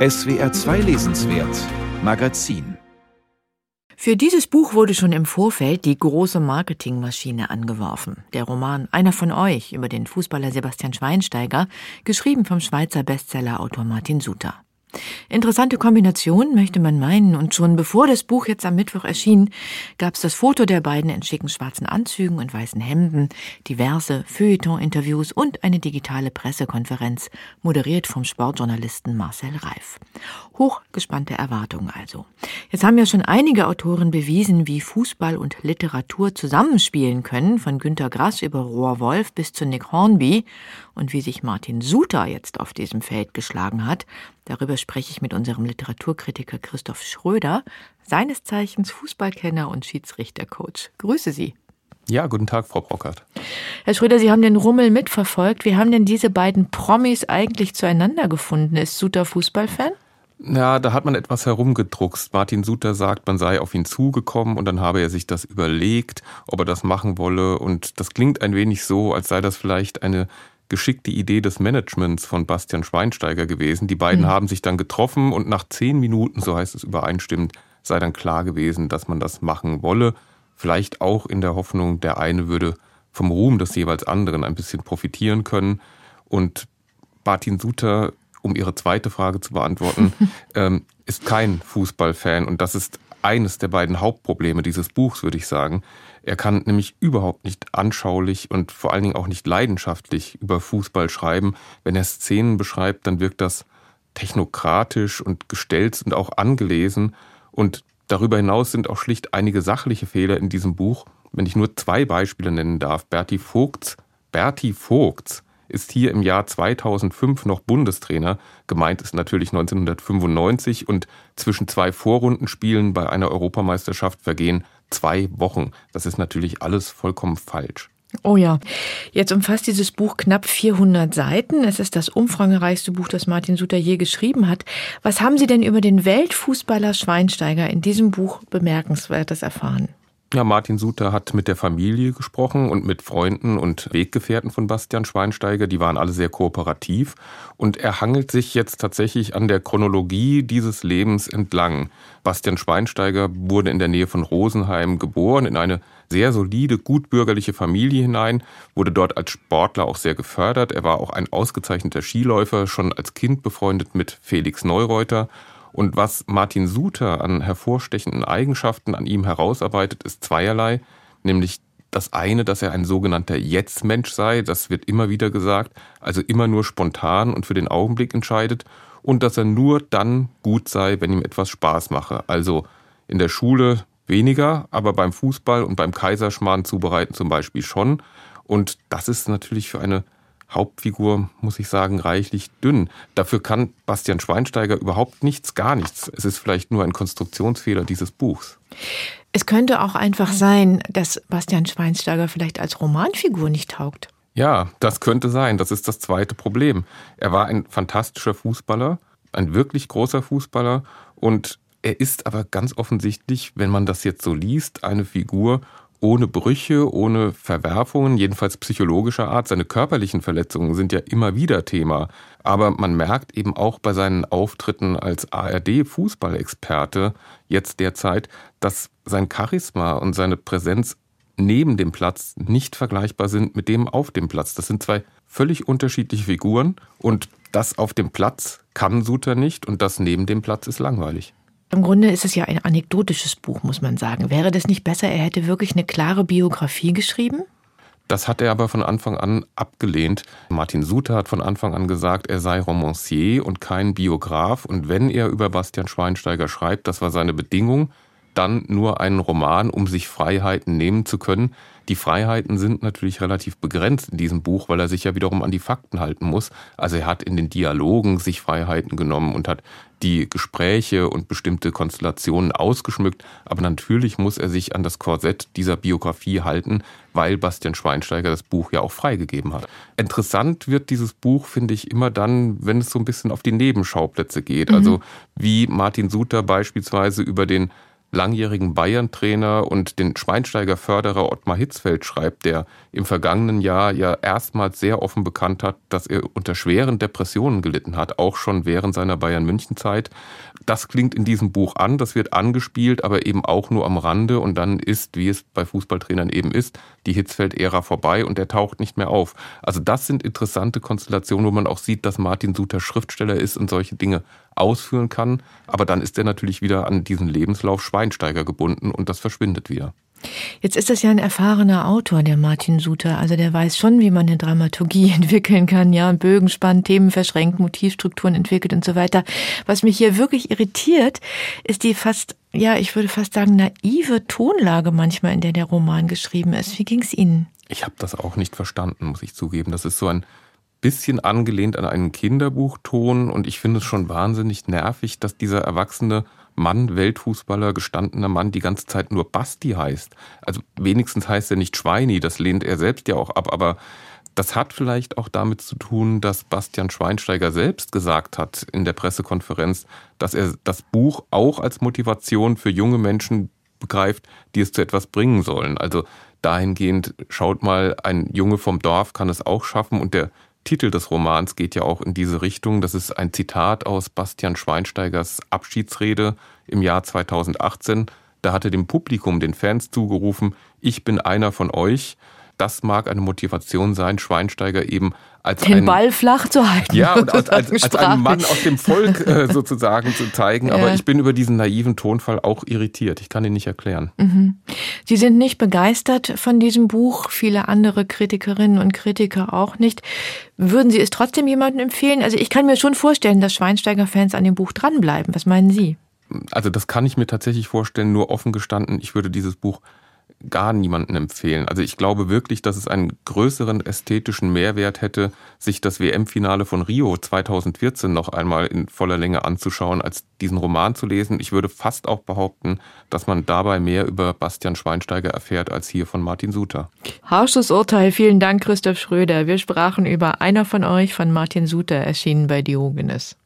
SWR 2 Lesenswert Magazin für dieses Buch wurde schon im Vorfeld die große Marketingmaschine angeworfen. Der Roman Einer von euch über den Fußballer Sebastian Schweinsteiger, geschrieben vom Schweizer Bestsellerautor Martin Suter. Interessante Kombination, möchte man meinen, und schon bevor das Buch jetzt am Mittwoch erschien, gab es das Foto der beiden in schicken schwarzen Anzügen und weißen Hemden, diverse Feuilleton-Interviews und eine digitale Pressekonferenz, moderiert vom Sportjournalisten Marcel Reif. Hochgespannte Erwartungen also. Jetzt haben ja schon einige Autoren bewiesen, wie Fußball und Literatur zusammenspielen können, von Günter Grass über Rohr Wolf bis zu Nick Hornby, und wie sich Martin Suter jetzt auf diesem Feld geschlagen hat, darüber spreche ich mit unserem Literaturkritiker Christoph Schröder, seines Zeichens Fußballkenner und Schiedsrichtercoach. Grüße Sie. Ja, guten Tag, Frau Brockert. Herr Schröder, Sie haben den Rummel mitverfolgt. Wie haben denn diese beiden Promis eigentlich zueinander gefunden? Ist Suter Fußballfan? Ja, da hat man etwas herumgedruckst. Martin Suter sagt, man sei auf ihn zugekommen und dann habe er sich das überlegt, ob er das machen wolle. Und das klingt ein wenig so, als sei das vielleicht eine geschickte Idee des Managements von Bastian Schweinsteiger gewesen. Die beiden mhm. haben sich dann getroffen und nach zehn Minuten, so heißt es übereinstimmend, sei dann klar gewesen, dass man das machen wolle. Vielleicht auch in der Hoffnung, der eine würde vom Ruhm des jeweils anderen ein bisschen profitieren können. Und Martin Suter, um Ihre zweite Frage zu beantworten, ähm, ist kein Fußballfan und das ist eines der beiden Hauptprobleme dieses Buchs, würde ich sagen. Er kann nämlich überhaupt nicht anschaulich und vor allen Dingen auch nicht leidenschaftlich über Fußball schreiben. Wenn er Szenen beschreibt, dann wirkt das technokratisch und gestellt und auch angelesen. Und darüber hinaus sind auch schlicht einige sachliche Fehler in diesem Buch. Wenn ich nur zwei Beispiele nennen darf. Berti Vogts, Berti Vogts ist hier im Jahr 2005 noch Bundestrainer. Gemeint ist natürlich 1995 und zwischen zwei Vorrundenspielen bei einer Europameisterschaft vergehen zwei Wochen. Das ist natürlich alles vollkommen falsch. Oh ja, jetzt umfasst dieses Buch knapp 400 Seiten. Es ist das umfangreichste Buch, das Martin Suter je geschrieben hat. Was haben Sie denn über den Weltfußballer Schweinsteiger in diesem Buch bemerkenswertes erfahren? Ja, Martin Suter hat mit der Familie gesprochen und mit Freunden und Weggefährten von Bastian Schweinsteiger. Die waren alle sehr kooperativ. Und er hangelt sich jetzt tatsächlich an der Chronologie dieses Lebens entlang. Bastian Schweinsteiger wurde in der Nähe von Rosenheim geboren, in eine sehr solide, gutbürgerliche Familie hinein, wurde dort als Sportler auch sehr gefördert. Er war auch ein ausgezeichneter Skiläufer, schon als Kind befreundet mit Felix Neureuter und was Martin Suter an hervorstechenden Eigenschaften an ihm herausarbeitet, ist zweierlei, nämlich das eine, dass er ein sogenannter Jetzt-Mensch sei, das wird immer wieder gesagt, also immer nur spontan und für den Augenblick entscheidet, und dass er nur dann gut sei, wenn ihm etwas Spaß mache. Also in der Schule weniger, aber beim Fußball und beim Kaiserschmarrn zubereiten zum Beispiel schon. Und das ist natürlich für eine Hauptfigur, muss ich sagen, reichlich dünn. Dafür kann Bastian Schweinsteiger überhaupt nichts, gar nichts. Es ist vielleicht nur ein Konstruktionsfehler dieses Buchs. Es könnte auch einfach sein, dass Bastian Schweinsteiger vielleicht als Romanfigur nicht taugt. Ja, das könnte sein. Das ist das zweite Problem. Er war ein fantastischer Fußballer, ein wirklich großer Fußballer und er ist aber ganz offensichtlich, wenn man das jetzt so liest, eine Figur, ohne Brüche, ohne Verwerfungen, jedenfalls psychologischer Art. Seine körperlichen Verletzungen sind ja immer wieder Thema. Aber man merkt eben auch bei seinen Auftritten als ARD-Fußballexperte jetzt derzeit, dass sein Charisma und seine Präsenz neben dem Platz nicht vergleichbar sind mit dem auf dem Platz. Das sind zwei völlig unterschiedliche Figuren und das auf dem Platz kann Suter nicht und das neben dem Platz ist langweilig. Im Grunde ist es ja ein anekdotisches Buch, muss man sagen. Wäre das nicht besser, er hätte wirklich eine klare Biografie geschrieben? Das hat er aber von Anfang an abgelehnt. Martin Suter hat von Anfang an gesagt, er sei Romancier und kein Biograf. Und wenn er über Bastian Schweinsteiger schreibt, das war seine Bedingung, dann nur einen Roman, um sich Freiheiten nehmen zu können. Die Freiheiten sind natürlich relativ begrenzt in diesem Buch, weil er sich ja wiederum an die Fakten halten muss. Also er hat in den Dialogen sich Freiheiten genommen und hat die Gespräche und bestimmte Konstellationen ausgeschmückt. Aber natürlich muss er sich an das Korsett dieser Biografie halten, weil Bastian Schweinsteiger das Buch ja auch freigegeben hat. Interessant wird dieses Buch, finde ich, immer dann, wenn es so ein bisschen auf die Nebenschauplätze geht. Mhm. Also wie Martin Suter beispielsweise über den langjährigen Bayern-Trainer und den Schweinsteiger-Förderer Ottmar Hitzfeld schreibt, der im vergangenen Jahr ja erstmals sehr offen bekannt hat, dass er unter schweren Depressionen gelitten hat, auch schon während seiner Bayern-München-Zeit. Das klingt in diesem Buch an, das wird angespielt, aber eben auch nur am Rande und dann ist, wie es bei Fußballtrainern eben ist, die Hitzfeld-Ära vorbei und er taucht nicht mehr auf. Also das sind interessante Konstellationen, wo man auch sieht, dass Martin Suter Schriftsteller ist und solche Dinge ausführen kann. Aber dann ist er natürlich wieder an diesen Lebenslauf Schweinsteiger gebunden und das verschwindet wieder. Jetzt ist das ja ein erfahrener Autor, der Martin Suter. Also der weiß schon, wie man eine Dramaturgie entwickeln kann, ja, Bögen spannt, Themen verschränkt, Motivstrukturen entwickelt und so weiter. Was mich hier wirklich irritiert, ist die fast, ja, ich würde fast sagen, naive Tonlage manchmal, in der der Roman geschrieben ist. Wie ging es Ihnen? Ich habe das auch nicht verstanden, muss ich zugeben. Das ist so ein bisschen angelehnt an einen Kinderbuchton und ich finde es schon wahnsinnig nervig, dass dieser erwachsene Mann, Weltfußballer, gestandener Mann, die ganze Zeit nur Basti heißt. Also wenigstens heißt er nicht Schweini, das lehnt er selbst ja auch ab, aber das hat vielleicht auch damit zu tun, dass Bastian Schweinsteiger selbst gesagt hat in der Pressekonferenz, dass er das Buch auch als Motivation für junge Menschen begreift, die es zu etwas bringen sollen. Also dahingehend, schaut mal, ein Junge vom Dorf kann es auch schaffen und der Titel des Romans geht ja auch in diese Richtung. Das ist ein Zitat aus Bastian Schweinsteigers Abschiedsrede im Jahr 2018. Da hatte dem Publikum, den Fans zugerufen, ich bin einer von euch. Das mag eine Motivation sein, Schweinsteiger eben als den einen, Ball flach zu halten. Ja, und als, als, als einen Mann aus dem Volk äh, sozusagen zu zeigen. Ja. Aber ich bin über diesen naiven Tonfall auch irritiert. Ich kann ihn nicht erklären. Mhm. Sie sind nicht begeistert von diesem Buch, viele andere Kritikerinnen und Kritiker auch nicht. Würden Sie es trotzdem jemandem empfehlen? Also ich kann mir schon vorstellen, dass Schweinsteiger-Fans an dem Buch dranbleiben. Was meinen Sie? Also das kann ich mir tatsächlich vorstellen, nur offen gestanden. Ich würde dieses Buch gar niemanden empfehlen. Also ich glaube wirklich, dass es einen größeren ästhetischen Mehrwert hätte, sich das WM-Finale von Rio 2014 noch einmal in voller Länge anzuschauen, als diesen Roman zu lesen. Ich würde fast auch behaupten, dass man dabei mehr über Bastian Schweinsteiger erfährt als hier von Martin Suter. Harsches Urteil. Vielen Dank, Christoph Schröder. Wir sprachen über Einer von euch von Martin Suter, erschienen bei Diogenes.